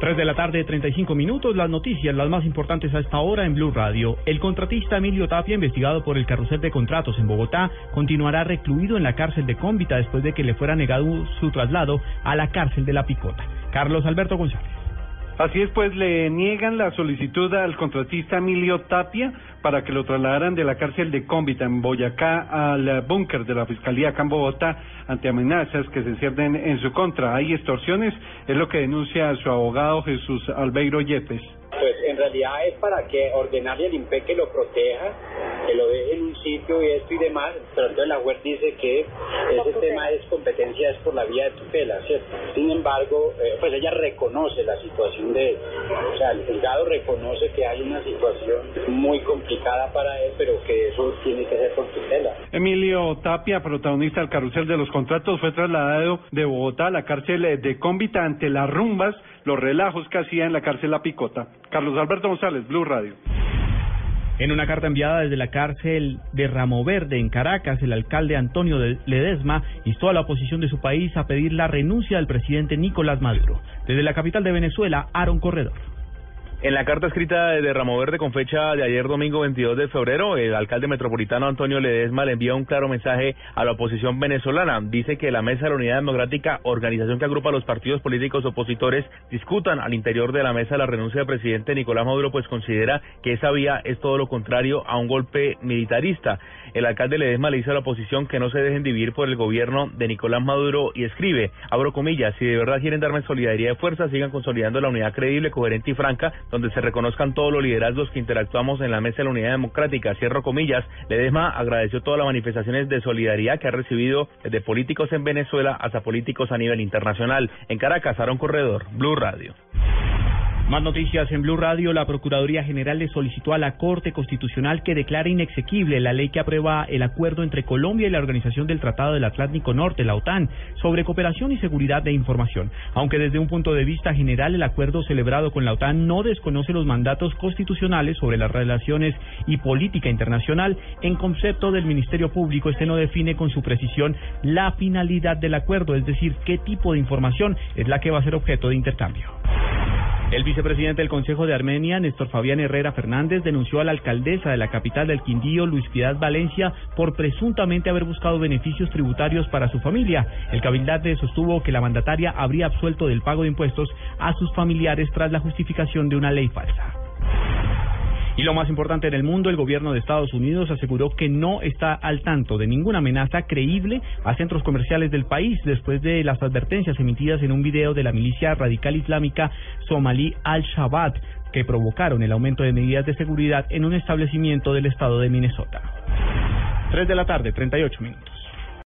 3 de la tarde, 35 minutos. Las noticias, las más importantes a esta hora en Blue Radio. El contratista Emilio Tapia, investigado por el carrusel de contratos en Bogotá, continuará recluido en la cárcel de Cómbita después de que le fuera negado su traslado a la cárcel de La Picota. Carlos Alberto González. Así es, pues le niegan la solicitud al contratista Emilio Tapia para que lo trasladaran de la cárcel de Cómbita en Boyacá al búnker de la Fiscalía acá ante amenazas que se ciernen en su contra. Hay extorsiones, es lo que denuncia su abogado Jesús Albeiro Yepes. Pues en realidad es para que ordenarle al INPE que lo proteja, que lo deje en un sitio y esto y demás, pero entonces la juez dice que ese tema es competencia, es por la vía de tutela, ¿cierto? Sin embargo, eh, pues ella reconoce la situación de él, o sea, el juzgado reconoce que hay una situación muy complicada para él, pero que eso tiene que ser por tutela. Emilio Tapia, protagonista del carrusel de los contratos, fue trasladado de Bogotá a la cárcel de Cómbita ante las rumbas, los relajos que hacía en la cárcel La Picota. Carlos Alberto González, Blue Radio. En una carta enviada desde la cárcel de Ramo Verde en Caracas, el alcalde Antonio Ledesma instó a la oposición de su país a pedir la renuncia del presidente Nicolás Maduro. Desde la capital de Venezuela, Aaron Corredor. En la carta escrita de Ramo Verde con fecha de ayer domingo 22 de febrero, el alcalde metropolitano Antonio Ledesma le envía un claro mensaje a la oposición venezolana. Dice que la Mesa de la Unidad Democrática, organización que agrupa a los partidos políticos opositores, discutan al interior de la mesa la renuncia del presidente Nicolás Maduro, pues considera que esa vía es todo lo contrario a un golpe militarista. El alcalde Ledesma le dice a la oposición que no se dejen dividir por el gobierno de Nicolás Maduro y escribe, abro comillas, si de verdad quieren darme solidaridad de fuerza, sigan consolidando la unidad creíble, coherente y franca donde se reconozcan todos los liderazgos que interactuamos en la mesa de la unidad democrática. Cierro comillas, Ledesma agradeció todas las manifestaciones de solidaridad que ha recibido desde políticos en Venezuela hasta políticos a nivel internacional. En Caracas, Aaron Corredor, Blue Radio. Más noticias en Blue Radio. La Procuraduría General le solicitó a la Corte Constitucional que declare inexequible la ley que aprueba el acuerdo entre Colombia y la Organización del Tratado del Atlántico Norte, la OTAN, sobre cooperación y seguridad de información. Aunque desde un punto de vista general el acuerdo celebrado con la OTAN no desconoce los mandatos constitucionales sobre las relaciones y política internacional, en concepto del Ministerio Público este no define con su precisión la finalidad del acuerdo, es decir, qué tipo de información es la que va a ser objeto de intercambio. El vicepresidente del Consejo de Armenia, Néstor Fabián Herrera Fernández, denunció a la alcaldesa de la capital del Quindío, Luis Piedad Valencia, por presuntamente haber buscado beneficios tributarios para su familia. El cabildante sostuvo que la mandataria habría absuelto del pago de impuestos a sus familiares tras la justificación de una ley falsa. Y lo más importante en el mundo, el gobierno de Estados Unidos aseguró que no está al tanto de ninguna amenaza creíble a centros comerciales del país después de las advertencias emitidas en un video de la milicia radical islámica somalí al-Shabaab que provocaron el aumento de medidas de seguridad en un establecimiento del estado de Minnesota. 3 de la tarde, 38 minutos.